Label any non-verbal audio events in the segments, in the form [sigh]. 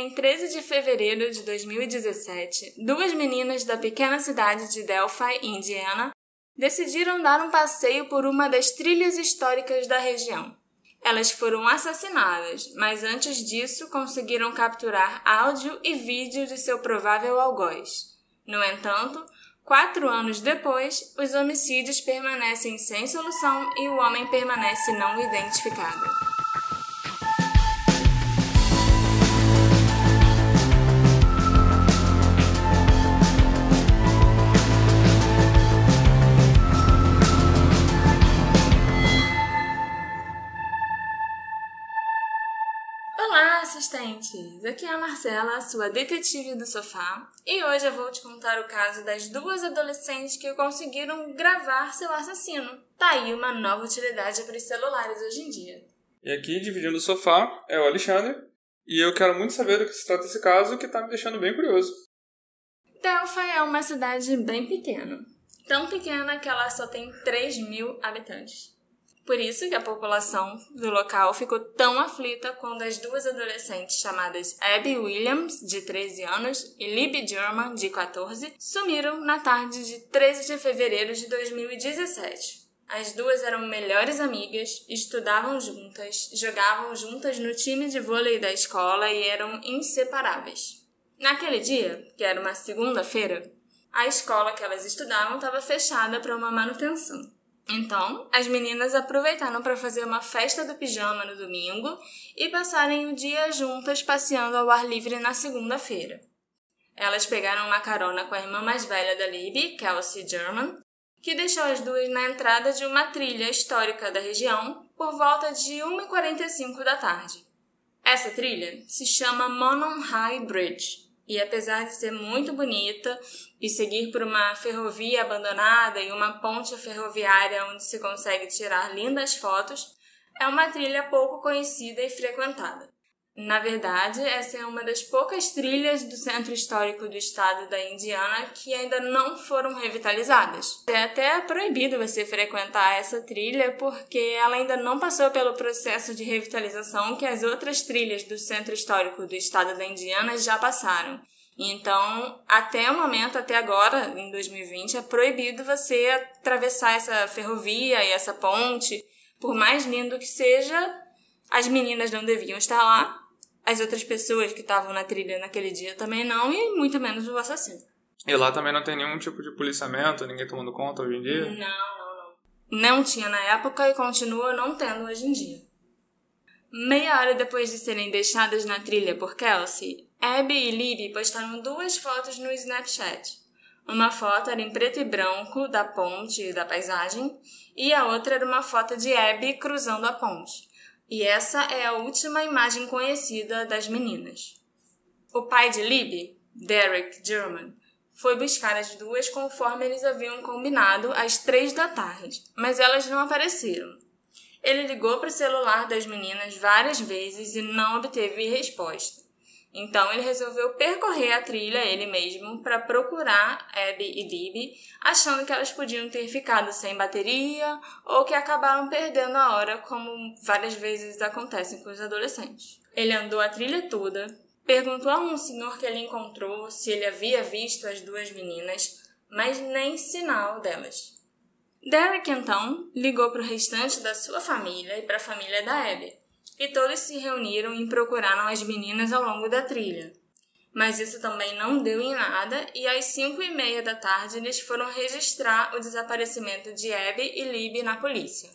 Em 13 de fevereiro de 2017, duas meninas da pequena cidade de Delphi, Indiana, decidiram dar um passeio por uma das trilhas históricas da região. Elas foram assassinadas, mas antes disso conseguiram capturar áudio e vídeo de seu provável algoz. No entanto, quatro anos depois, os homicídios permanecem sem solução e o homem permanece não identificado. Assistentes! Aqui é a Marcela, sua detetive do sofá, e hoje eu vou te contar o caso das duas adolescentes que conseguiram gravar seu assassino. Tá aí uma nova utilidade para os celulares hoje em dia. E aqui, dividindo o sofá, é o Alexandre, e eu quero muito saber do que se trata esse caso, que tá me deixando bem curioso. Delphi é uma cidade bem pequena. Tão pequena que ela só tem 3 mil habitantes. Por isso que a população do local ficou tão aflita quando as duas adolescentes chamadas Abby Williams, de 13 anos, e Libby German, de 14, sumiram na tarde de 13 de fevereiro de 2017. As duas eram melhores amigas, estudavam juntas, jogavam juntas no time de vôlei da escola e eram inseparáveis. Naquele dia, que era uma segunda-feira, a escola que elas estudavam estava fechada para uma manutenção. Então, as meninas aproveitaram para fazer uma festa do pijama no domingo e passarem o dia juntas passeando ao ar livre na segunda-feira. Elas pegaram uma carona com a irmã mais velha da Libby, Kelsey German, que deixou as duas na entrada de uma trilha histórica da região por volta de 1h45 da tarde. Essa trilha se chama Monon High Bridge e apesar de ser muito bonita e seguir por uma ferrovia abandonada e uma ponte ferroviária onde se consegue tirar lindas fotos, é uma trilha pouco conhecida e frequentada. Na verdade, essa é uma das poucas trilhas do centro histórico do estado da Indiana que ainda não foram revitalizadas. É até proibido você frequentar essa trilha porque ela ainda não passou pelo processo de revitalização que as outras trilhas do centro histórico do estado da Indiana já passaram. Então, até o momento, até agora, em 2020, é proibido você atravessar essa ferrovia e essa ponte. Por mais lindo que seja, as meninas não deviam estar lá as outras pessoas que estavam na trilha naquele dia também não, e muito menos o assassino. E lá também não tem nenhum tipo de policiamento, ninguém tomando conta hoje em dia? Não, não, não. Não tinha na época e continua não tendo hoje em dia. Meia hora depois de serem deixadas na trilha por Kelsey, Abby e Libby postaram duas fotos no Snapchat. Uma foto era em preto e branco da ponte e da paisagem, e a outra era uma foto de Abby cruzando a ponte. E essa é a última imagem conhecida das meninas. O pai de Libby, Derek German, foi buscar as duas conforme eles haviam combinado às três da tarde, mas elas não apareceram. Ele ligou para o celular das meninas várias vezes e não obteve resposta. Então ele resolveu percorrer a trilha ele mesmo para procurar Abby e Libby, achando que elas podiam ter ficado sem bateria ou que acabaram perdendo a hora, como várias vezes acontecem com os adolescentes. Ele andou a trilha toda, perguntou a um senhor que ele encontrou se ele havia visto as duas meninas, mas nem sinal delas. Derek então ligou para o restante da sua família e para a família da Abby e todos se reuniram e procuraram as meninas ao longo da trilha. Mas isso também não deu em nada e às cinco e meia da tarde eles foram registrar o desaparecimento de Abby e Libby na polícia.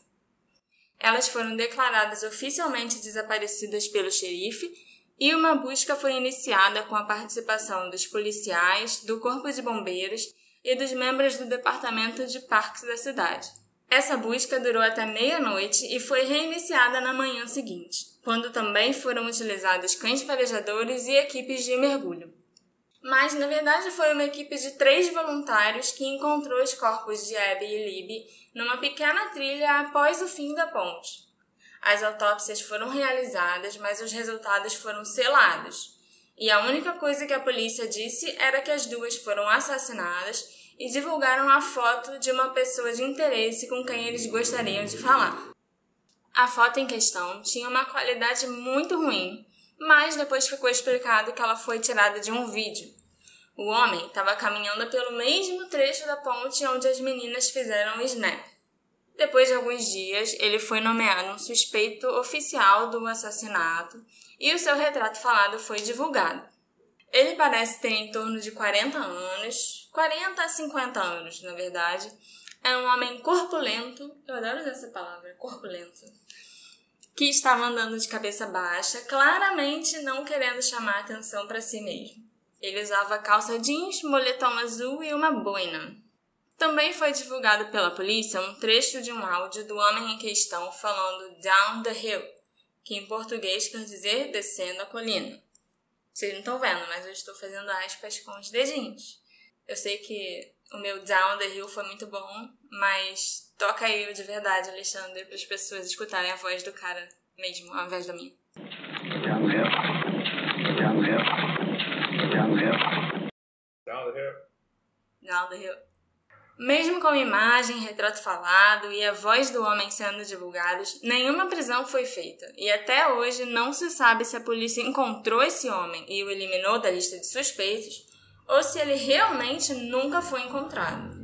Elas foram declaradas oficialmente desaparecidas pelo xerife e uma busca foi iniciada com a participação dos policiais, do Corpo de Bombeiros e dos membros do Departamento de Parques da cidade. Essa busca durou até meia-noite e foi reiniciada na manhã seguinte, quando também foram utilizados cães farejadores e equipes de mergulho. Mas, na verdade, foi uma equipe de três voluntários que encontrou os corpos de Abby e Libby numa pequena trilha após o fim da ponte. As autópsias foram realizadas, mas os resultados foram selados. E a única coisa que a polícia disse era que as duas foram assassinadas e divulgaram a foto de uma pessoa de interesse com quem eles gostariam de falar. A foto em questão tinha uma qualidade muito ruim, mas depois ficou explicado que ela foi tirada de um vídeo. O homem estava caminhando pelo mesmo trecho da ponte onde as meninas fizeram o snap. Depois de alguns dias, ele foi nomeado um suspeito oficial do assassinato e o seu retrato falado foi divulgado. Ele parece ter em torno de 40 anos, 40 a 50 anos, na verdade. É um homem corpulento, eu adoro usar essa palavra, corpulento, que estava andando de cabeça baixa, claramente não querendo chamar atenção para si mesmo. Ele usava calça jeans, moletom azul e uma boina. Também foi divulgado pela polícia um trecho de um áudio do homem em questão falando down the hill, que em português quer dizer descendo a colina. Vocês não estão vendo, mas eu estou fazendo aspas com os dedinhos. Eu sei que o meu down the hill foi muito bom, mas toca aí de verdade, Alexandre, para as pessoas escutarem a voz do cara mesmo, ao invés da minha. Down the hill. Down the hill. Down the hill. Down the hill. Down the hill. Mesmo com imagem, retrato falado e a voz do homem sendo divulgados, nenhuma prisão foi feita, e até hoje não se sabe se a polícia encontrou esse homem e o eliminou da lista de suspeitos ou se ele realmente nunca foi encontrado.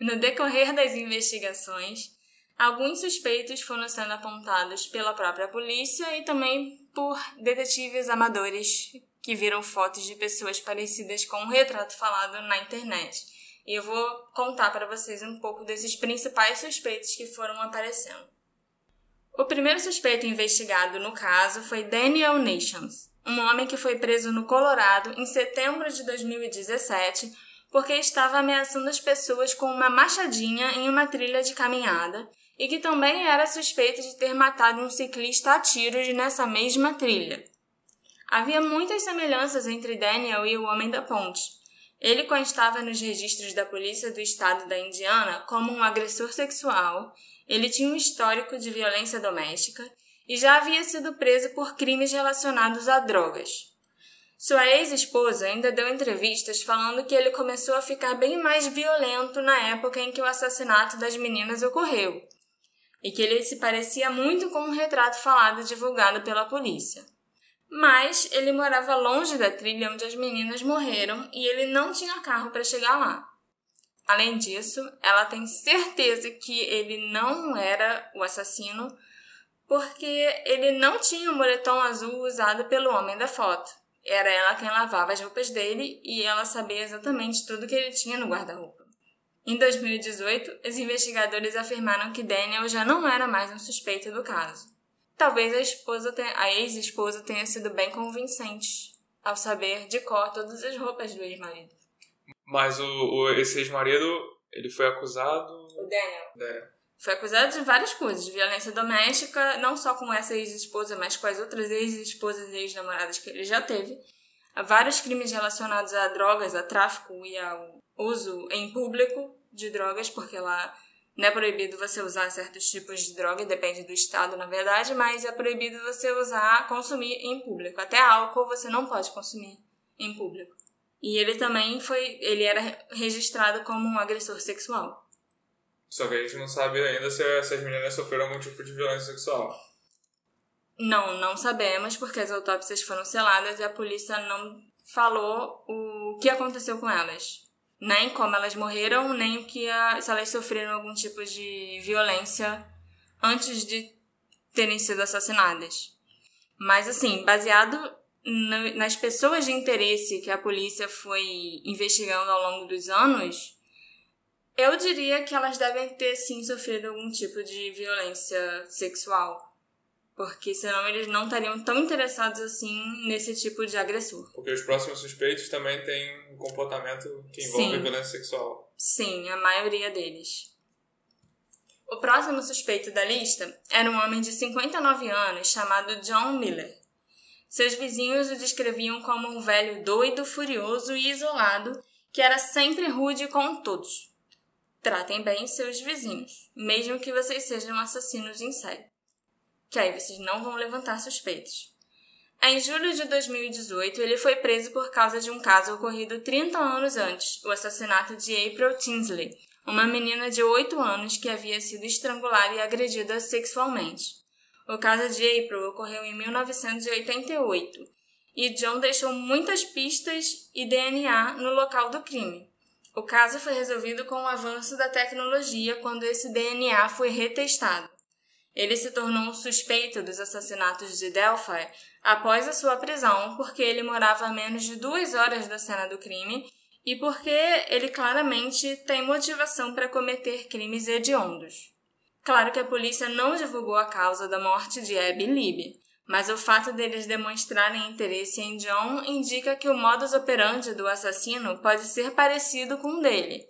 No decorrer das investigações, alguns suspeitos foram sendo apontados pela própria polícia e também por detetives amadores que viram fotos de pessoas parecidas com o retrato falado na internet. E eu vou contar para vocês um pouco desses principais suspeitos que foram aparecendo. O primeiro suspeito investigado no caso foi Daniel Nations, um homem que foi preso no Colorado em setembro de 2017 porque estava ameaçando as pessoas com uma machadinha em uma trilha de caminhada e que também era suspeito de ter matado um ciclista a tiros nessa mesma trilha. Havia muitas semelhanças entre Daniel e o Homem da Ponte. Ele constava nos registros da polícia do estado da Indiana como um agressor sexual, ele tinha um histórico de violência doméstica e já havia sido preso por crimes relacionados a drogas. Sua ex-esposa ainda deu entrevistas falando que ele começou a ficar bem mais violento na época em que o assassinato das meninas ocorreu e que ele se parecia muito com um retrato falado divulgado pela polícia. Mas ele morava longe da trilha onde as meninas morreram e ele não tinha carro para chegar lá. Além disso, ela tem certeza que ele não era o assassino porque ele não tinha o moletom azul usado pelo homem da foto. Era ela quem lavava as roupas dele e ela sabia exatamente tudo que ele tinha no guarda-roupa. Em 2018, os investigadores afirmaram que Daniel já não era mais um suspeito do caso. Talvez a, esposa a ex-esposa tenha sido bem convincente ao saber de cor todas as roupas do ex-marido. Mas o, o esse ex-marido, ele foi acusado... O Daniel. Daniel. Foi acusado de várias coisas, de violência doméstica, não só com essa ex-esposa, mas com as outras ex-esposas e ex-namoradas que ele já teve. Há vários crimes relacionados a drogas, a tráfico e ao uso em público de drogas, porque lá não é proibido você usar certos tipos de droga, depende do estado, na verdade, mas é proibido você usar, consumir em público. Até álcool você não pode consumir em público. E ele também foi, ele era registrado como um agressor sexual. Só que a gente não sabe ainda se, se as meninas sofreram algum tipo de violência sexual. Não, não sabemos, porque as autópsias foram seladas e a polícia não falou o que aconteceu com elas nem como elas morreram, nem o que a, se elas sofreram algum tipo de violência antes de terem sido assassinadas. Mas assim, baseado nas pessoas de interesse que a polícia foi investigando ao longo dos anos, eu diria que elas devem ter sim sofrido algum tipo de violência sexual porque senão eles não estariam tão interessados assim nesse tipo de agressor. Porque os próximos suspeitos também têm um comportamento que envolve Sim. violência sexual. Sim, a maioria deles. O próximo suspeito da lista era um homem de 59 anos chamado John Miller. Seus vizinhos o descreviam como um velho doido, furioso e isolado que era sempre rude com todos. Tratem bem seus vizinhos, mesmo que vocês sejam assassinos em série que aí vocês não vão levantar suspeitos. Em julho de 2018, ele foi preso por causa de um caso ocorrido 30 anos antes, o assassinato de April Tinsley, uma menina de 8 anos que havia sido estrangulada e agredida sexualmente. O caso de April ocorreu em 1988 e John deixou muitas pistas e DNA no local do crime. O caso foi resolvido com o avanço da tecnologia quando esse DNA foi retestado. Ele se tornou um suspeito dos assassinatos de Delphi após a sua prisão, porque ele morava a menos de duas horas da cena do crime e porque ele claramente tem motivação para cometer crimes hediondos. Claro que a polícia não divulgou a causa da morte de Abby Libby, mas o fato deles demonstrarem interesse em John indica que o modus operandi do assassino pode ser parecido com o dele.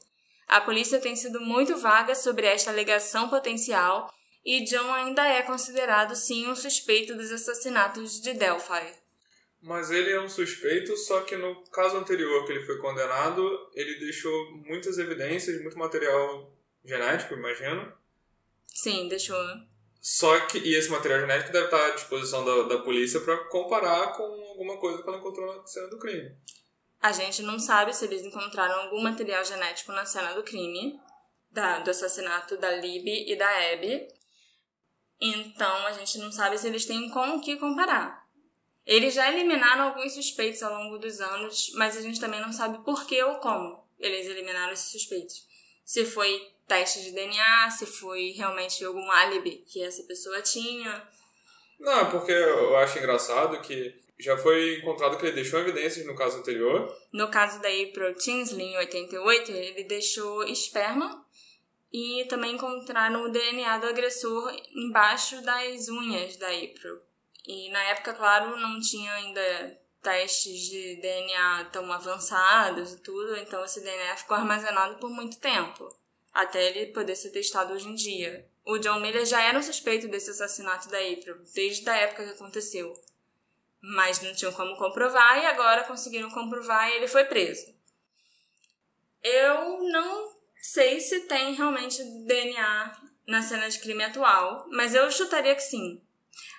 A polícia tem sido muito vaga sobre esta alegação potencial e John ainda é considerado sim um suspeito dos assassinatos de Delphi. Mas ele é um suspeito, só que no caso anterior que ele foi condenado, ele deixou muitas evidências, muito material genético, imagino. Sim, deixou. Só que e esse material genético deve estar à disposição da, da polícia para comparar com alguma coisa que ela encontrou na cena do crime. A gente não sabe se eles encontraram algum material genético na cena do crime, da, do assassinato da Libby e da Abby, então a gente não sabe se eles têm com o que comparar. Eles já eliminaram alguns suspeitos ao longo dos anos, mas a gente também não sabe por que ou como eles eliminaram esses suspeitos. Se foi teste de DNA, se foi realmente algum álibi que essa pessoa tinha. Não, porque eu acho engraçado que já foi encontrado que ele deixou evidências no caso anterior. No caso da April Tinsley, em 88, ele deixou esperma e também encontraram o DNA do agressor embaixo das unhas da April. E na época, claro, não tinha ainda testes de DNA tão avançados e tudo, então esse DNA ficou armazenado por muito tempo, até ele poder ser testado hoje em dia. O John Miller já era um suspeito desse assassinato da April, desde a época que aconteceu. Mas não tinham como comprovar e agora conseguiram comprovar e ele foi preso. Eu não sei se tem realmente DNA na cena de crime atual, mas eu chutaria que sim.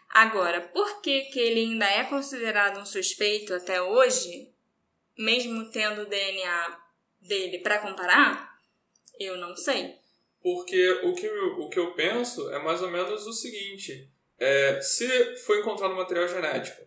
Agora, por que, que ele ainda é considerado um suspeito até hoje, mesmo tendo o DNA dele para comparar? Eu não sei. Porque o que, eu, o que eu penso é mais ou menos o seguinte: é, se foi encontrado material genético,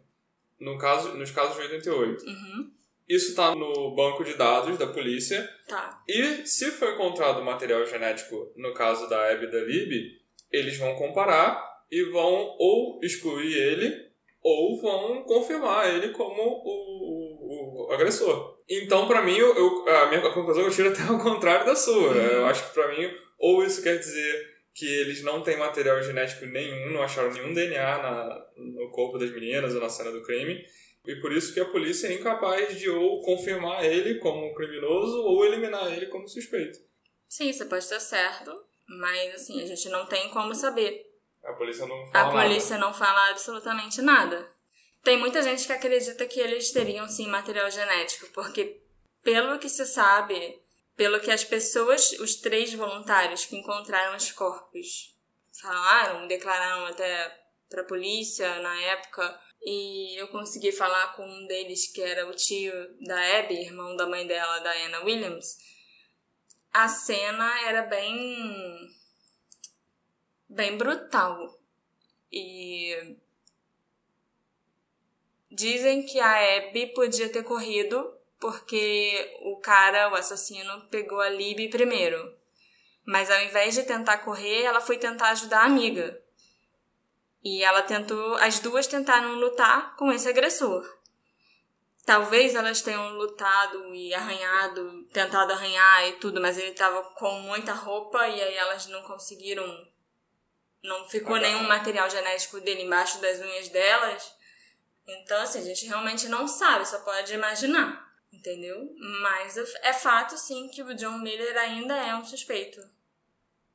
no caso, nos casos de 88, uhum. Isso está no banco de dados da polícia. Tá. E se foi encontrado material genético no caso da Abby e da Libby, eles vão comparar e vão ou excluir ele ou vão confirmar ele como o, o, o agressor. Então, para mim, eu, a minha conclusão eu tiro até [laughs] ao contrário da sua. Uhum. Eu acho que para mim, ou isso quer dizer que eles não têm material genético nenhum, não acharam nenhum DNA na, no corpo das meninas ou na cena do crime, e por isso que a polícia é incapaz de ou confirmar ele como criminoso ou eliminar ele como suspeito. Sim, você pode estar certo, mas assim, a gente não tem como saber. A polícia não fala A polícia nada. não fala absolutamente nada. Tem muita gente que acredita que eles teriam sim material genético, porque pelo que se sabe, pelo que as pessoas, os três voluntários que encontraram os corpos falaram, declararam até para a polícia na época, e eu consegui falar com um deles, que era o tio da Abby, irmão da mãe dela, da Anna Williams. A cena era bem. bem brutal. E. Dizem que a Abby podia ter corrido porque o cara, o assassino, pegou a Libby primeiro. Mas ao invés de tentar correr, ela foi tentar ajudar a amiga. E ela tentou, as duas tentaram lutar com esse agressor. Talvez elas tenham lutado e arranhado, tentado arranhar e tudo, mas ele estava com muita roupa e aí elas não conseguiram. Não ficou nenhum material genético dele embaixo das unhas delas. Então, assim, a gente realmente não sabe, só pode imaginar, entendeu? Mas é fato, sim, que o John Miller ainda é um suspeito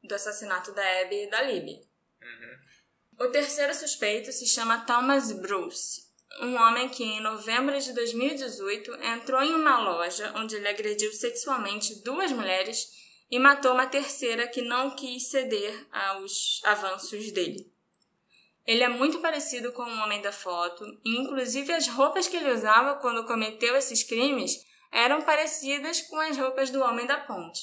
do assassinato da Abby e da Libby. Uhum. O terceiro suspeito se chama Thomas Bruce, um homem que em novembro de 2018 entrou em uma loja onde ele agrediu sexualmente duas mulheres e matou uma terceira que não quis ceder aos avanços dele. Ele é muito parecido com o homem da foto, e inclusive as roupas que ele usava quando cometeu esses crimes eram parecidas com as roupas do homem da ponte.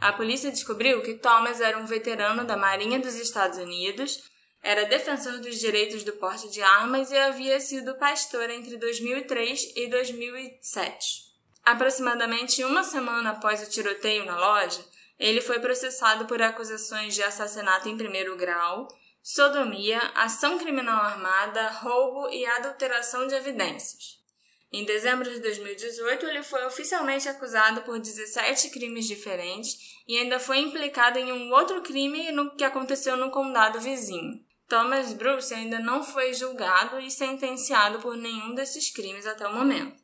A polícia descobriu que Thomas era um veterano da Marinha dos Estados Unidos, era defensor dos direitos do porte de armas e havia sido pastor entre 2003 e 2007. Aproximadamente uma semana após o tiroteio na loja, ele foi processado por acusações de assassinato em primeiro grau, sodomia, ação criminal armada, roubo e adulteração de evidências. Em dezembro de 2018, ele foi oficialmente acusado por 17 crimes diferentes e ainda foi implicado em um outro crime no que aconteceu no condado vizinho. Thomas Bruce ainda não foi julgado e sentenciado por nenhum desses crimes até o momento.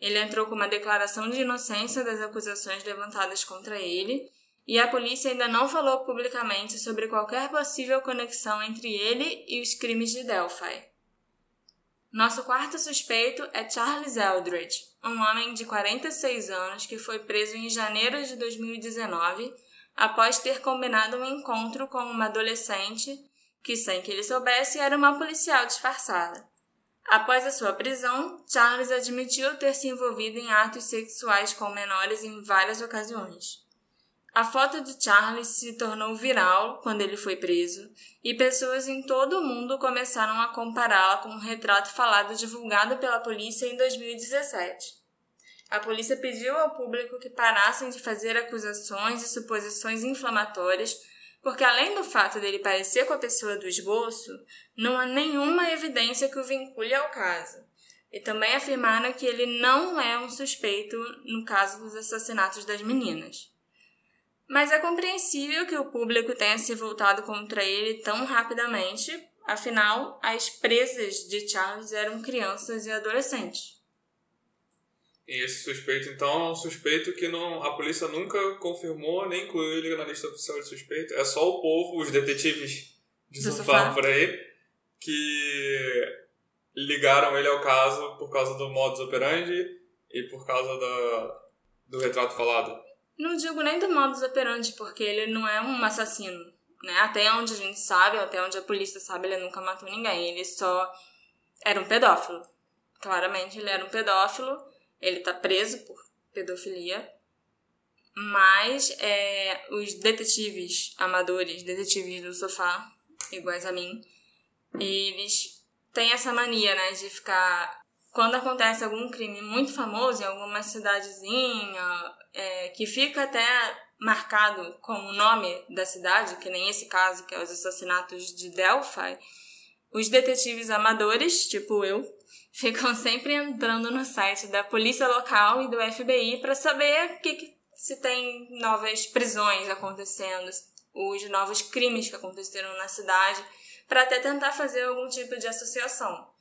Ele entrou com uma declaração de inocência das acusações levantadas contra ele e a polícia ainda não falou publicamente sobre qualquer possível conexão entre ele e os crimes de Delphi. Nosso quarto suspeito é Charles Eldridge, um homem de 46 anos que foi preso em janeiro de 2019 após ter combinado um encontro com uma adolescente que, sem que ele soubesse, era uma policial disfarçada. Após a sua prisão, Charles admitiu ter se envolvido em atos sexuais com menores em várias ocasiões. A foto de Charles se tornou viral quando ele foi preso, e pessoas em todo o mundo começaram a compará-la com um retrato falado divulgado pela polícia em 2017. A polícia pediu ao público que parassem de fazer acusações e suposições inflamatórias, porque além do fato dele parecer com a pessoa do esboço, não há nenhuma evidência que o vincule ao caso. E também afirmaram que ele não é um suspeito no caso dos assassinatos das meninas. Mas é compreensível que o público tenha se voltado contra ele tão rapidamente, afinal, as presas de Charles eram crianças e adolescentes. E esse suspeito, então, é um suspeito que não, a polícia nunca confirmou nem incluiu ele na lista oficial de suspeito. É só o povo, os detetives de sofá, sofá por aí, que ligaram ele ao caso por causa do modus operandi e por causa da, do retrato falado. Não digo nem do modus operandi, porque ele não é um assassino. Né? Até onde a gente sabe, até onde a polícia sabe, ele nunca matou ninguém. Ele só era um pedófilo. Claramente ele era um pedófilo. Ele tá preso por pedofilia. Mas é, os detetives amadores, detetives do sofá, iguais a mim, eles têm essa mania, né, de ficar. Quando acontece algum crime muito famoso em alguma cidadezinha é, que fica até marcado com o nome da cidade, que nem esse caso, que é os assassinatos de Delphi, os detetives amadores, tipo eu, [laughs] ficam sempre entrando no site da polícia local e do FBI para saber que, que, se tem novas prisões acontecendo, os novos crimes que aconteceram na cidade, para até tentar fazer algum tipo de associação.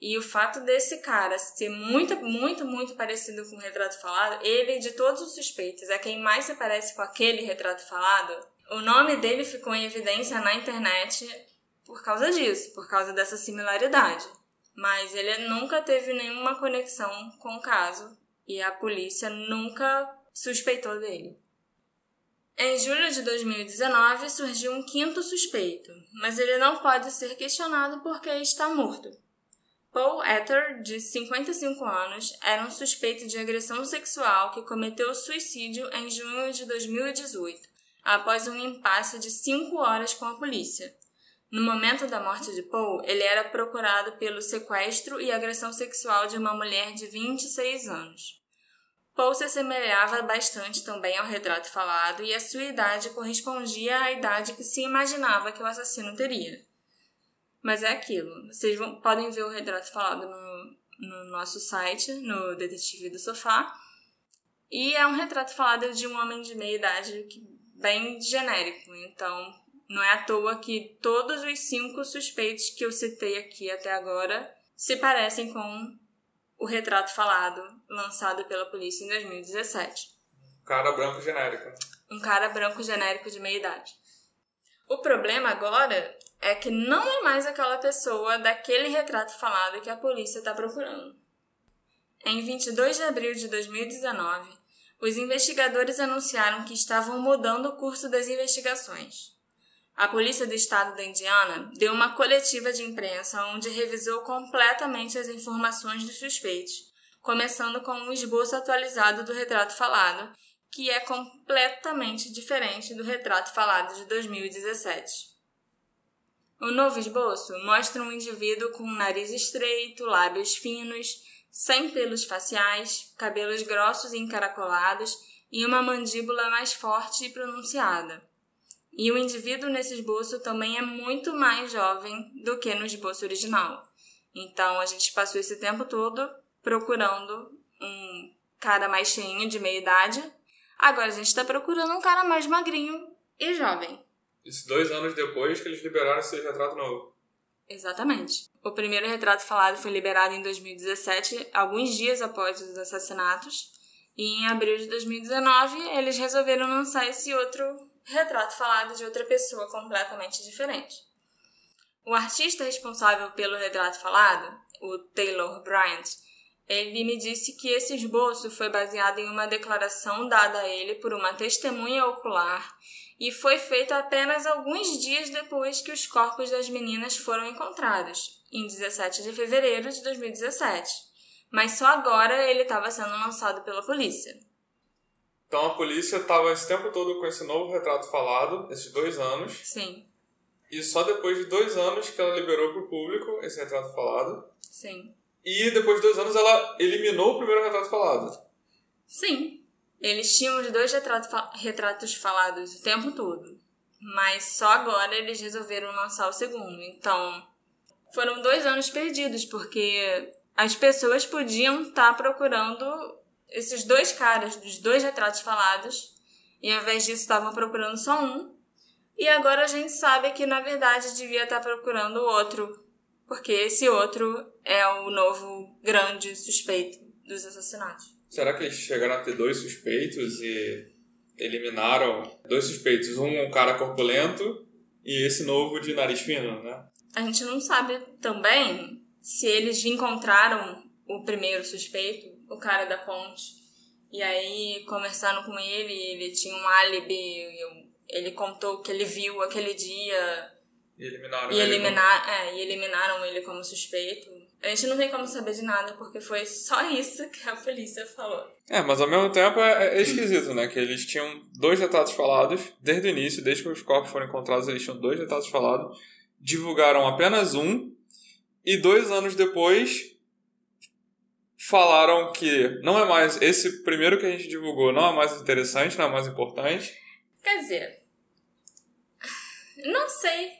E o fato desse cara ser muito, muito, muito parecido com o retrato falado, ele, de todos os suspeitos, é quem mais se parece com aquele retrato falado. O nome dele ficou em evidência na internet por causa disso, por causa dessa similaridade. Mas ele nunca teve nenhuma conexão com o caso e a polícia nunca suspeitou dele. Em julho de 2019 surgiu um quinto suspeito, mas ele não pode ser questionado porque está morto. Paul Ether, de 55 anos, era um suspeito de agressão sexual que cometeu suicídio em junho de 2018, após um impasse de 5 horas com a polícia. No momento da morte de Paul, ele era procurado pelo sequestro e agressão sexual de uma mulher de 26 anos. Paul se assemelhava bastante também ao retrato falado e a sua idade correspondia à idade que se imaginava que o assassino teria. Mas é aquilo. Vocês vão, podem ver o retrato falado no, no nosso site, no Detetive do Sofá. E é um retrato falado de um homem de meia idade bem genérico. Então, não é à toa que todos os cinco suspeitos que eu citei aqui até agora se parecem com o retrato falado lançado pela polícia em 2017. Cara branco genérico. Um cara branco genérico de meia idade. O problema agora é que não é mais aquela pessoa daquele retrato falado que a polícia está procurando. Em 22 de abril de 2019, os investigadores anunciaram que estavam mudando o curso das investigações. A Polícia do Estado da Indiana deu uma coletiva de imprensa onde revisou completamente as informações dos suspeitos, começando com um esboço atualizado do retrato falado, que é completamente diferente do retrato falado de 2017. O novo esboço mostra um indivíduo com nariz estreito, lábios finos, sem pelos faciais, cabelos grossos e encaracolados e uma mandíbula mais forte e pronunciada. E o indivíduo nesse esboço também é muito mais jovem do que no esboço original. Então a gente passou esse tempo todo procurando um cara mais cheinho de meia idade. Agora a gente está procurando um cara mais magrinho e jovem. Isso dois anos depois que eles liberaram esse retrato novo. Exatamente. O primeiro retrato falado foi liberado em 2017, alguns dias após os assassinatos, e em abril de 2019 eles resolveram lançar esse outro retrato falado de outra pessoa completamente diferente. O artista responsável pelo retrato falado, o Taylor Bryant, ele me disse que esse esboço foi baseado em uma declaração dada a ele por uma testemunha ocular e foi feito apenas alguns dias depois que os corpos das meninas foram encontrados, em 17 de fevereiro de 2017. Mas só agora ele estava sendo lançado pela polícia. Então a polícia estava esse tempo todo com esse novo retrato falado, esses dois anos. Sim. E só depois de dois anos que ela liberou para o público esse retrato falado. Sim. E depois de dois anos ela eliminou o primeiro retrato falado. Sim. Eles tinham os dois retratos, retratos falados o tempo todo. Mas só agora eles resolveram lançar o segundo. Então, foram dois anos perdidos, porque as pessoas podiam estar tá procurando esses dois caras dos dois retratos falados, e ao invés disso estavam procurando só um. E agora a gente sabe que na verdade devia estar tá procurando o outro, porque esse outro é o novo grande suspeito dos assassinatos. Será que eles chegaram a ter dois suspeitos e eliminaram dois suspeitos? Um, um cara corpulento e esse novo de nariz fino, né? A gente não sabe também se eles encontraram o primeiro suspeito, o cara da ponte, e aí conversando com ele, ele tinha um álibi, ele contou que ele viu aquele dia. E eliminaram, e, ele eliminar, como... é, e eliminaram ele como suspeito. A gente não tem como saber de nada, porque foi só isso que a polícia falou. É, mas ao mesmo tempo é, é esquisito, né? Que eles tinham dois retratos falados desde o início, desde que os corpos foram encontrados, eles tinham dois retratos falados, divulgaram apenas um, e dois anos depois falaram que não é mais. Esse primeiro que a gente divulgou não é mais interessante, não é mais importante. Quer dizer. Não sei.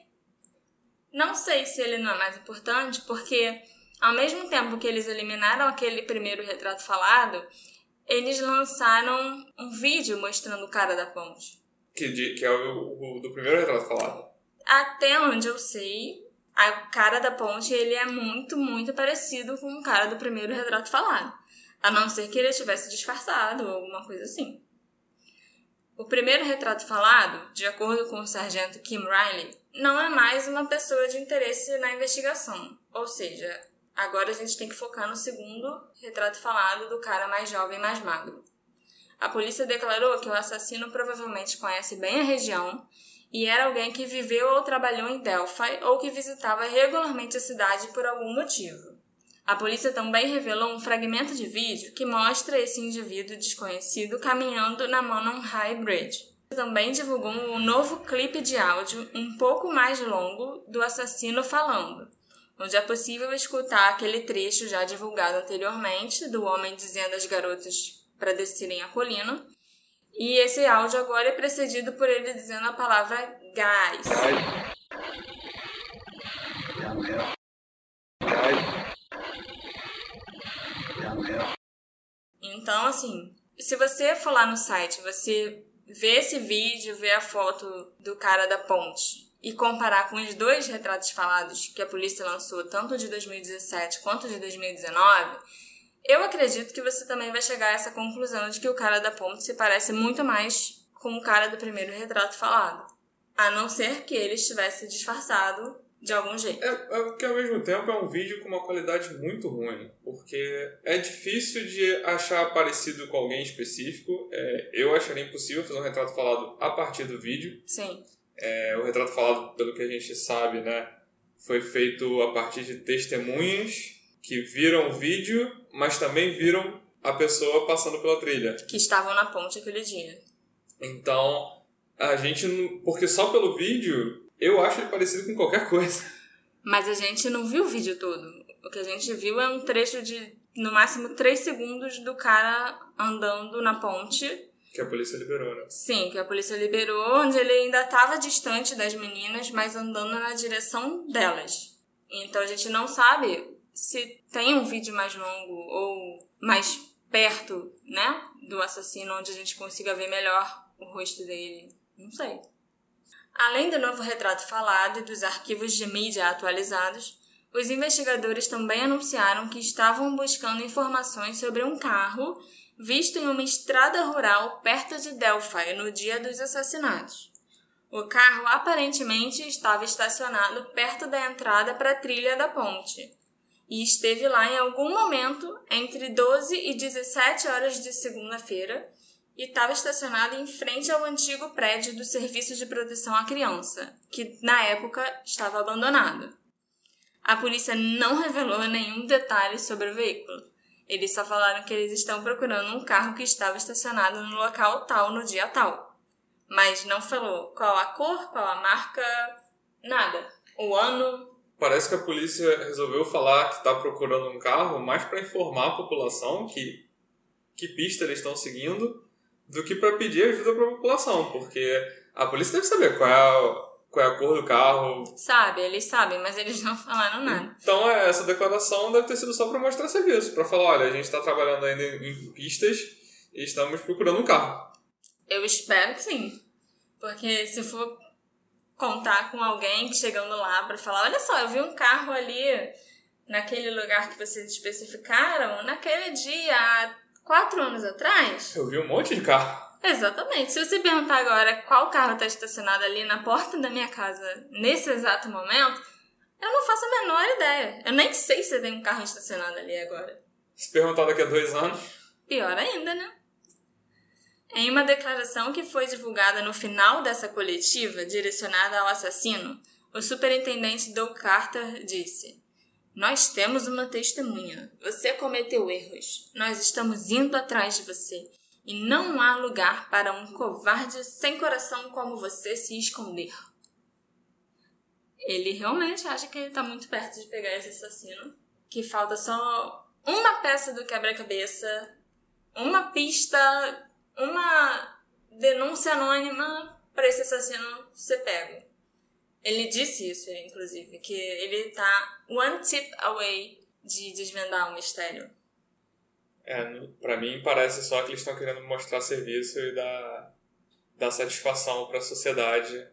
Não sei se ele não é mais importante, porque ao mesmo tempo que eles eliminaram aquele primeiro retrato falado, eles lançaram um vídeo mostrando o cara da ponte. Que, de, que é o, o, do primeiro retrato falado. Até onde eu sei, a cara da ponte ele é muito, muito parecido com o cara do primeiro retrato falado. A não ser que ele tivesse disfarçado ou alguma coisa assim. O primeiro retrato falado, de acordo com o sargento Kim Riley, não é mais uma pessoa de interesse na investigação, ou seja, Agora a gente tem que focar no segundo retrato falado do cara mais jovem e mais magro. A polícia declarou que o assassino provavelmente conhece bem a região e era alguém que viveu ou trabalhou em Delphi ou que visitava regularmente a cidade por algum motivo. A polícia também revelou um fragmento de vídeo que mostra esse indivíduo desconhecido caminhando na Monon High Bridge. Também divulgou um novo clipe de áudio um pouco mais longo do assassino falando, onde é possível escutar aquele trecho já divulgado anteriormente do homem dizendo às garotas para descerem a colina. E esse áudio agora é precedido por ele dizendo a palavra gás. Então, assim, se você for lá no site, você vê esse vídeo, vê a foto do cara da ponte e comparar com os dois retratos falados que a polícia lançou, tanto de 2017 quanto de 2019, eu acredito que você também vai chegar a essa conclusão de que o cara da ponte se parece muito mais com o cara do primeiro retrato falado. A não ser que ele estivesse disfarçado de algum jeito. É, é que ao mesmo tempo é um vídeo com uma qualidade muito ruim, porque é difícil de achar parecido com alguém específico. É, eu acharia impossível fazer um retrato falado a partir do vídeo. Sim. É, o retrato falado, pelo que a gente sabe, né, foi feito a partir de testemunhas que viram o vídeo, mas também viram a pessoa passando pela trilha. Que estavam na ponte aquele dia. Então, a gente não. Porque só pelo vídeo, eu acho ele parecido com qualquer coisa. Mas a gente não viu o vídeo todo. O que a gente viu é um trecho de, no máximo, 3 segundos do cara andando na ponte. Que a polícia liberou, né? Sim, que a polícia liberou, onde ele ainda estava distante das meninas, mas andando na direção delas. Então a gente não sabe se tem um vídeo mais longo ou mais perto, né, do assassino, onde a gente consiga ver melhor o rosto dele. Não sei. Além do novo retrato falado e dos arquivos de mídia atualizados, os investigadores também anunciaram que estavam buscando informações sobre um carro visto em uma estrada rural perto de Delphi no dia dos assassinatos. O carro aparentemente estava estacionado perto da entrada para a trilha da ponte e esteve lá em algum momento entre 12 e 17 horas de segunda-feira e estava estacionado em frente ao antigo prédio do Serviço de Proteção à Criança, que na época estava abandonado. A polícia não revelou nenhum detalhe sobre o veículo. Eles só falaram que eles estão procurando um carro que estava estacionado no local tal no dia tal. Mas não falou qual a cor, qual a marca, nada. O ano. Parece que a polícia resolveu falar que está procurando um carro mais para informar a população que, que pista eles estão seguindo do que para pedir ajuda para a população, porque a polícia deve saber qual é a, qual é a cor do carro. Sabe, eles sabem, mas eles não falaram nada. Então é, essa declaração deve ter sido só para mostrar serviço, para falar, olha, a gente está trabalhando ainda em pistas e estamos procurando um carro. Eu espero que sim, porque se for contar com alguém chegando lá para falar, olha só, eu vi um carro ali naquele lugar que vocês especificaram, naquele dia quatro anos atrás. Eu vi um monte de carro. Exatamente. Se você perguntar agora qual carro está estacionado ali na porta da minha casa nesse exato momento, eu não faço a menor ideia. Eu nem sei se tem um carro estacionado ali agora. Se perguntar daqui a dois anos. Pior ainda, né? Em uma declaração que foi divulgada no final dessa coletiva, direcionada ao assassino, o superintendente Doug Carter disse: nós temos uma testemunha. Você cometeu erros. Nós estamos indo atrás de você. E não há lugar para um covarde sem coração como você se esconder. Ele realmente acha que ele está muito perto de pegar esse assassino. Que falta só uma peça do quebra-cabeça, uma pista, uma denúncia anônima para esse assassino ser pego. Ele disse isso, inclusive, que ele tá one tip away de desvendar o mistério. É, pra mim parece só que eles estão querendo mostrar serviço e dar, dar satisfação para a sociedade.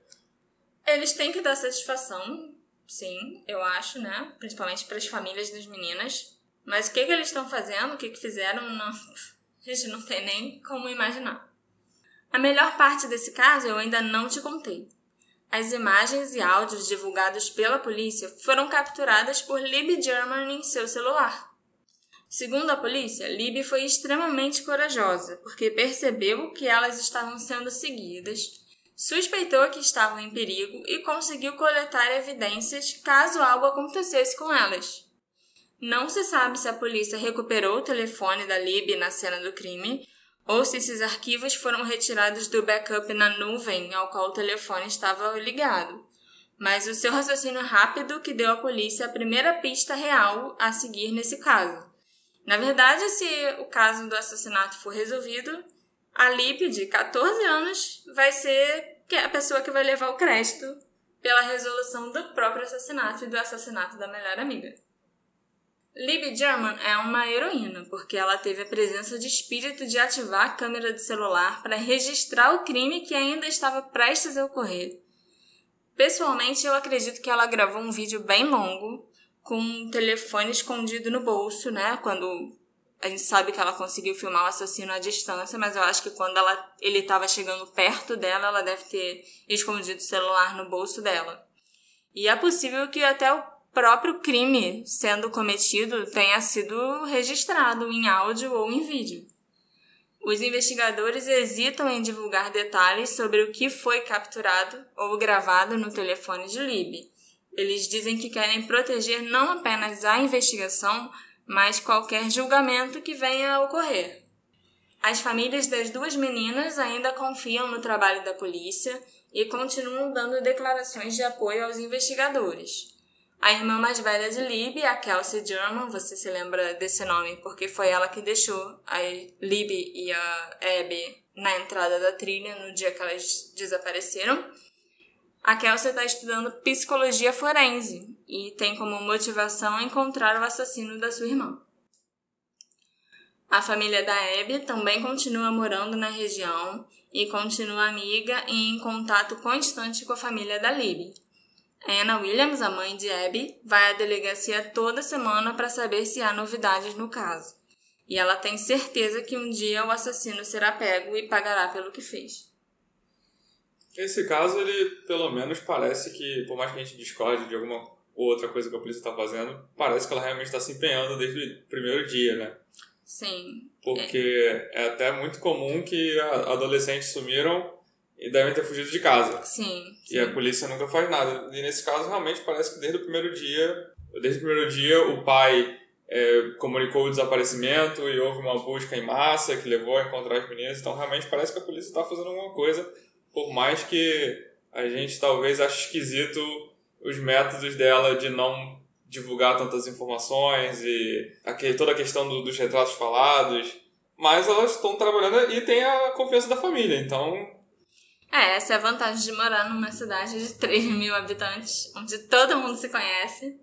Eles têm que dar satisfação, sim, eu acho, né? Principalmente para as famílias das meninas. Mas o que, que eles estão fazendo, o que, que fizeram, não, [laughs] a gente não tem nem como imaginar. A melhor parte desse caso eu ainda não te contei. As imagens e áudios divulgados pela polícia foram capturadas por Libby German em seu celular. Segundo a polícia, Libby foi extremamente corajosa porque percebeu que elas estavam sendo seguidas, suspeitou que estavam em perigo e conseguiu coletar evidências caso algo acontecesse com elas. Não se sabe se a polícia recuperou o telefone da Libby na cena do crime ou se esses arquivos foram retirados do backup na nuvem ao qual o telefone estava ligado. Mas o seu raciocínio rápido que deu à polícia a primeira pista real a seguir nesse caso. Na verdade, se o caso do assassinato for resolvido, a Lip, de 14 anos, vai ser a pessoa que vai levar o crédito pela resolução do próprio assassinato e do assassinato da melhor amiga. Libby German é uma heroína, porque ela teve a presença de espírito de ativar a câmera do celular para registrar o crime que ainda estava prestes a ocorrer. Pessoalmente, eu acredito que ela gravou um vídeo bem longo, com um telefone escondido no bolso, né? Quando a gente sabe que ela conseguiu filmar o assassino à distância, mas eu acho que quando ela, ele estava chegando perto dela, ela deve ter escondido o celular no bolso dela. E é possível que até o próprio crime sendo cometido tenha sido registrado em áudio ou em vídeo. Os investigadores hesitam em divulgar detalhes sobre o que foi capturado ou gravado no telefone de Libby. Eles dizem que querem proteger não apenas a investigação, mais qualquer julgamento que venha a ocorrer. As famílias das duas meninas ainda confiam no trabalho da polícia e continuam dando declarações de apoio aos investigadores. A irmã mais velha de Libby, a Kelsey German, você se lembra desse nome porque foi ela que deixou a Libby e a Abby na entrada da trilha no dia que elas desapareceram. A Kelsey está estudando psicologia forense e tem como motivação encontrar o assassino da sua irmã. A família da Abby também continua morando na região e continua amiga e em contato constante com a família da Libby. Anna Williams, a mãe de Abby, vai à delegacia toda semana para saber se há novidades no caso. E ela tem certeza que um dia o assassino será pego e pagará pelo que fez. Esse caso, ele pelo menos parece que, por mais que a gente discorde de alguma outra coisa que a polícia está fazendo, parece que ela realmente está se empenhando desde o primeiro dia, né? Sim. Porque é, é até muito comum que adolescentes sumiram e devem ter fugido de casa. Sim, sim. E a polícia nunca faz nada. E nesse caso, realmente parece que desde o primeiro dia, desde o primeiro dia, o pai é, comunicou o desaparecimento e houve uma busca em massa que levou a encontrar as meninas. Então, realmente parece que a polícia está fazendo alguma coisa, por mais que a gente talvez ache esquisito os métodos dela de não divulgar tantas informações e aquele, toda a questão do, dos retratos falados. Mas elas estão trabalhando e tem a confiança da família, então. É, essa é a vantagem de morar numa cidade de 3 mil habitantes, onde todo mundo se conhece,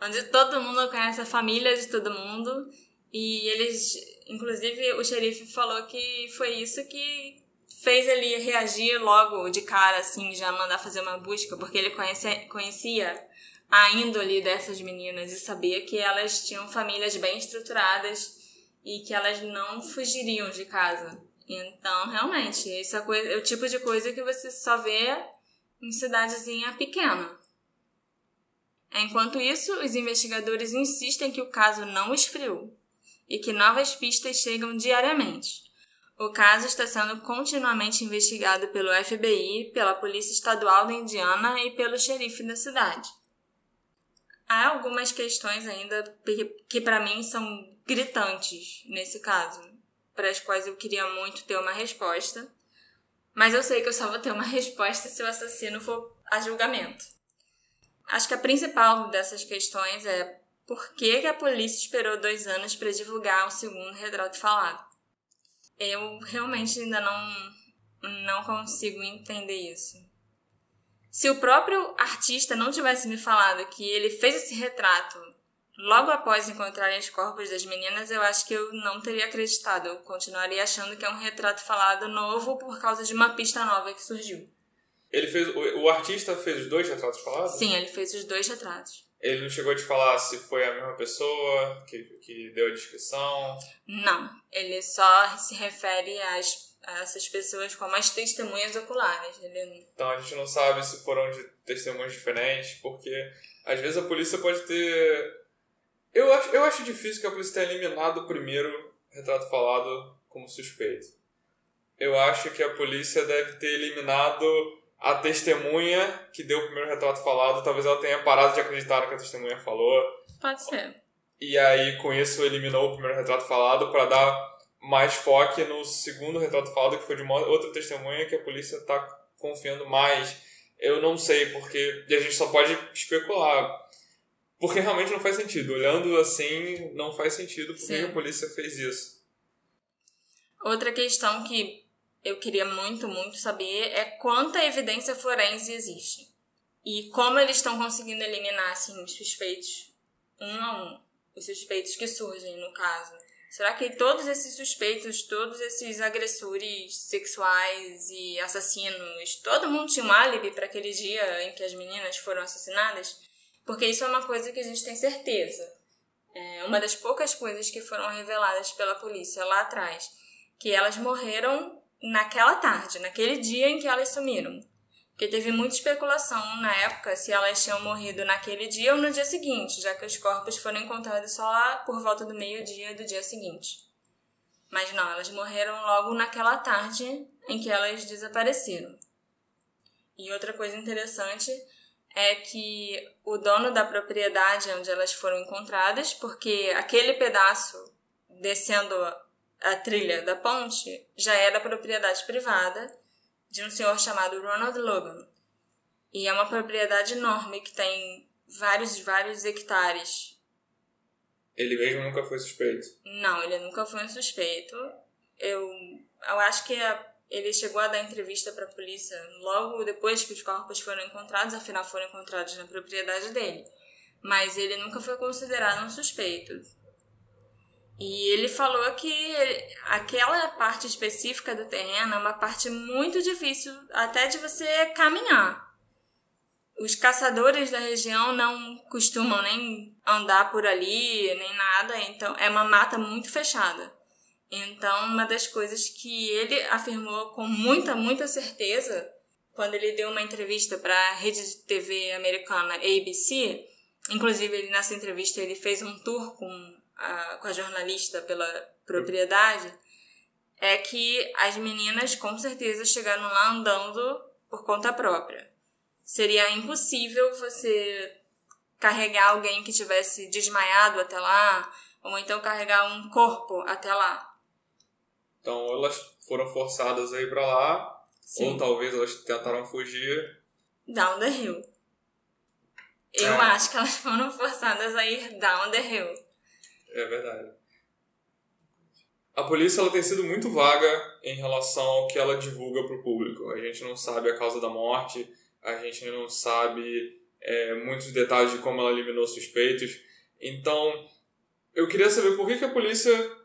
onde todo mundo conhece a família de todo mundo. E eles, inclusive, o xerife falou que foi isso que fez ele reagir logo de cara, assim, já mandar fazer uma busca, porque ele conhece, conhecia a índole dessas meninas e sabia que elas tinham famílias bem estruturadas e que elas não fugiriam de casa. Então, realmente, isso é, coisa, é o tipo de coisa que você só vê em cidadezinha pequena. Enquanto isso, os investigadores insistem que o caso não esfriou e que novas pistas chegam diariamente. O caso está sendo continuamente investigado pelo FBI, pela Polícia Estadual da Indiana e pelo xerife da cidade. Há algumas questões ainda que para mim são gritantes nesse caso, para as quais eu queria muito ter uma resposta, mas eu sei que eu só vou ter uma [laughs] resposta se o assassino for a julgamento. Acho que a principal dessas questões é por que, a polícia esperou dois anos para divulgar o segundo retrato falado. Eu realmente ainda não, não consigo entender isso. Se o próprio artista não tivesse me falado que ele fez esse retrato logo após encontrarem os corpos das meninas, eu acho que eu não teria acreditado. Eu continuaria achando que é um retrato falado novo por causa de uma pista nova que surgiu. Ele fez. O, o artista fez os dois retratos falados? Sim, ele fez os dois retratos. Ele não chegou a te falar se foi a mesma pessoa que, que deu a descrição? Não. Ele só se refere às essas pessoas como as testemunhas oculares. Ele... Então a gente não sabe se foram de testemunhas diferentes, porque às vezes a polícia pode ter. Eu acho, eu acho difícil que a polícia tenha eliminado o primeiro retrato falado como suspeito. Eu acho que a polícia deve ter eliminado a testemunha que deu o primeiro retrato falado. Talvez ela tenha parado de acreditar no que a testemunha falou. Pode ser. E aí, com isso, eliminou o primeiro retrato falado para dar mais foque no segundo retrato falado, que foi de uma outra testemunha que a polícia está confiando mais. Eu não sei, porque e a gente só pode especular. Porque realmente não faz sentido. Olhando assim, não faz sentido porque Sim. a polícia fez isso. Outra questão que eu queria muito, muito saber é quanta evidência forense existe. E como eles estão conseguindo eliminar assim, os suspeitos, um a um, os suspeitos que surgem no caso. Será que todos esses suspeitos, todos esses agressores sexuais e assassinos, todo mundo tinha um álibi para aquele dia em que as meninas foram assassinadas? Porque isso é uma coisa que a gente tem certeza. É uma das poucas coisas que foram reveladas pela polícia lá atrás, que elas morreram naquela tarde, naquele dia em que elas sumiram. Porque teve muita especulação na época se elas tinham morrido naquele dia ou no dia seguinte, já que os corpos foram encontrados só lá por volta do meio-dia do dia seguinte. Mas não, elas morreram logo naquela tarde em que elas desapareceram. E outra coisa interessante é que o dono da propriedade onde elas foram encontradas, porque aquele pedaço descendo a trilha da ponte já era propriedade privada de um senhor chamado Ronald Logan. E é uma propriedade enorme que tem vários vários hectares. Ele mesmo nunca foi suspeito? Não, ele nunca foi um suspeito. Eu, eu acho que a ele chegou a dar entrevista para a polícia logo depois que os corpos foram encontrados, afinal foram encontrados na propriedade dele. Mas ele nunca foi considerado um suspeito. E ele falou que aquela parte específica do terreno é uma parte muito difícil até de você caminhar. Os caçadores da região não costumam nem andar por ali, nem nada, então é uma mata muito fechada. Então, uma das coisas que ele afirmou com muita, muita certeza, quando ele deu uma entrevista para a rede de TV americana ABC, inclusive ele, nessa entrevista ele fez um tour com a, com a jornalista pela propriedade, é que as meninas com certeza chegaram lá andando por conta própria. Seria impossível você carregar alguém que tivesse desmaiado até lá, ou então carregar um corpo até lá. Então elas foram forçadas a ir pra lá, Sim. ou talvez elas tentaram fugir. Down the hill. Eu é. acho que elas foram forçadas a ir down the hill. É verdade. A polícia ela tem sido muito vaga em relação ao que ela divulga para o público. A gente não sabe a causa da morte, a gente não sabe é, muitos detalhes de como ela eliminou suspeitos. Então, eu queria saber por que, que a polícia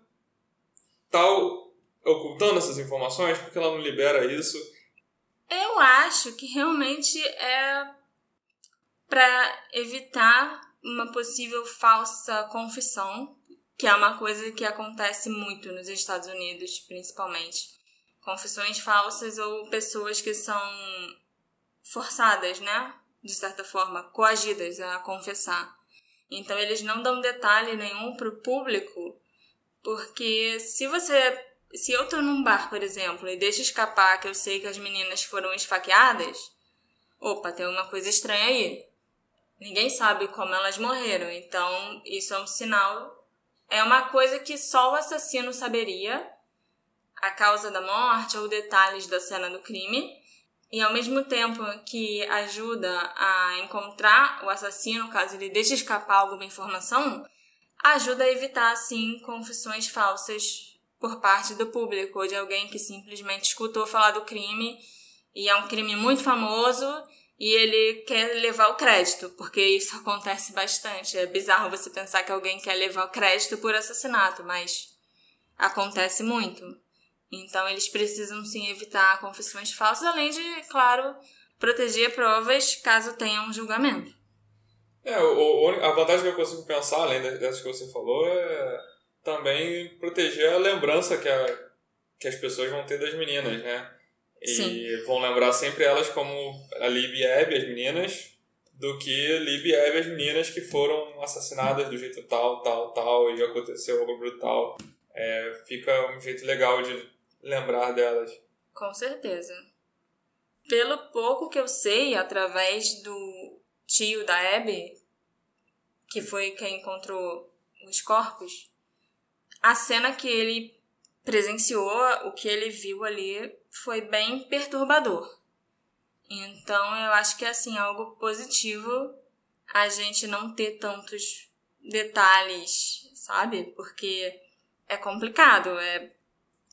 tal ocultando essas informações? Porque ela não libera isso? Eu acho que realmente é para evitar uma possível falsa confissão, que é uma coisa que acontece muito nos Estados Unidos, principalmente. Confissões falsas ou pessoas que são forçadas, né? De certa forma, coagidas a confessar. Então, eles não dão detalhe nenhum para o público, porque se você se eu tô num bar, por exemplo, e deixo escapar que eu sei que as meninas foram esfaqueadas, opa, tem uma coisa estranha aí. Ninguém sabe como elas morreram, então isso é um sinal, é uma coisa que só o assassino saberia, a causa da morte ou detalhes da cena do crime, e ao mesmo tempo que ajuda a encontrar o assassino caso ele deixe escapar alguma informação, ajuda a evitar assim confissões falsas por parte do público, ou de alguém que simplesmente escutou falar do crime e é um crime muito famoso e ele quer levar o crédito, porque isso [laughs] acontece bastante. É bizarro você pensar que alguém quer levar o crédito por assassinato, mas acontece muito. Então eles precisam sim evitar confissões falsas, além de, claro, proteger provas caso tenha um julgamento. É, a vantagem que eu consigo pensar, além dessas que você falou, é também proteger a lembrança que, a, que as pessoas vão ter das meninas, né? E Sim. vão lembrar sempre elas como a Lib e a Abby, as meninas, do que Lib e Abby, as meninas que foram assassinadas do jeito tal, tal, tal, e aconteceu algo brutal. É, fica um jeito legal de lembrar delas. Com certeza. Pelo pouco que eu sei, através do tio da Abby, que foi quem encontrou os corpos, a cena que ele presenciou, o que ele viu ali, foi bem perturbador. Então eu acho que é assim, algo positivo a gente não ter tantos detalhes, sabe? Porque é complicado, é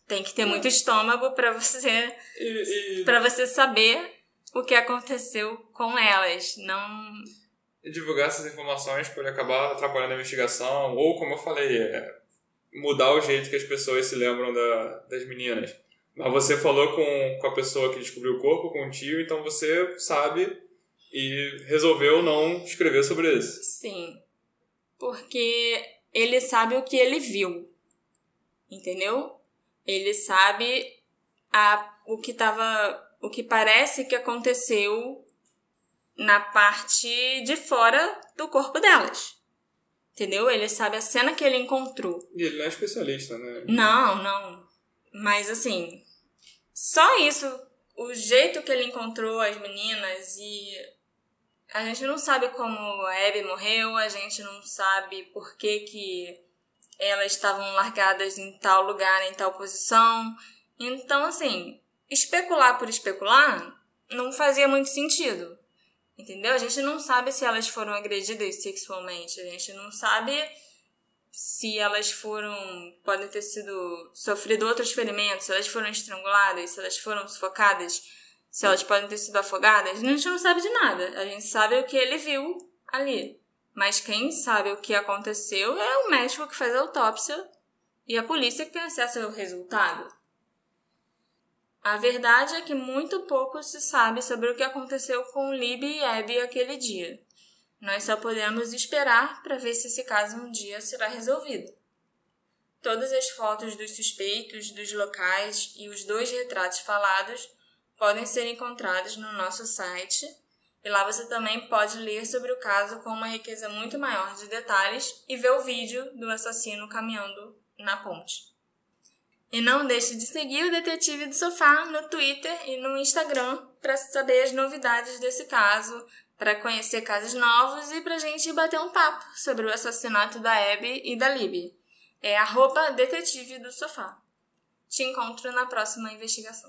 tem que ter muito estômago para você para você saber o que aconteceu com elas, não divulgar essas informações pode acabar atrapalhando a investigação ou como eu falei, é mudar o jeito que as pessoas se lembram da, das meninas. Mas você falou com, com a pessoa que descobriu o corpo, com o tio, então você sabe e resolveu não escrever sobre isso. Sim. Porque ele sabe o que ele viu. Entendeu? Ele sabe a, o que tava. o que parece que aconteceu na parte de fora do corpo delas. Entendeu? Ele sabe a cena que ele encontrou. E ele não é especialista, né? Não, não. Mas assim, só isso, o jeito que ele encontrou as meninas e A gente não sabe como a Abby morreu, a gente não sabe por que, que elas estavam largadas em tal lugar, em tal posição. Então, assim, especular por especular não fazia muito sentido. Entendeu? A gente não sabe se elas foram agredidas sexualmente, a gente não sabe se elas foram. podem ter sido. sofrido outros ferimentos, se elas foram estranguladas, se elas foram sufocadas, se elas podem ter sido afogadas. A gente não sabe de nada. A gente sabe o que ele viu ali. Mas quem sabe o que aconteceu é o médico que faz a autópsia e a polícia que tem acesso ao resultado. A verdade é que muito pouco se sabe sobre o que aconteceu com Libby e Abby aquele dia. Nós só podemos esperar para ver se esse caso um dia será resolvido. Todas as fotos dos suspeitos, dos locais e os dois retratos falados podem ser encontrados no nosso site e lá você também pode ler sobre o caso com uma riqueza muito maior de detalhes e ver o vídeo do assassino caminhando na ponte. E não deixe de seguir o Detetive do Sofá no Twitter e no Instagram para saber as novidades desse caso, para conhecer casos novos e para a gente bater um papo sobre o assassinato da Abby e da Libby. É arroba Detetive do Sofá. Te encontro na próxima investigação.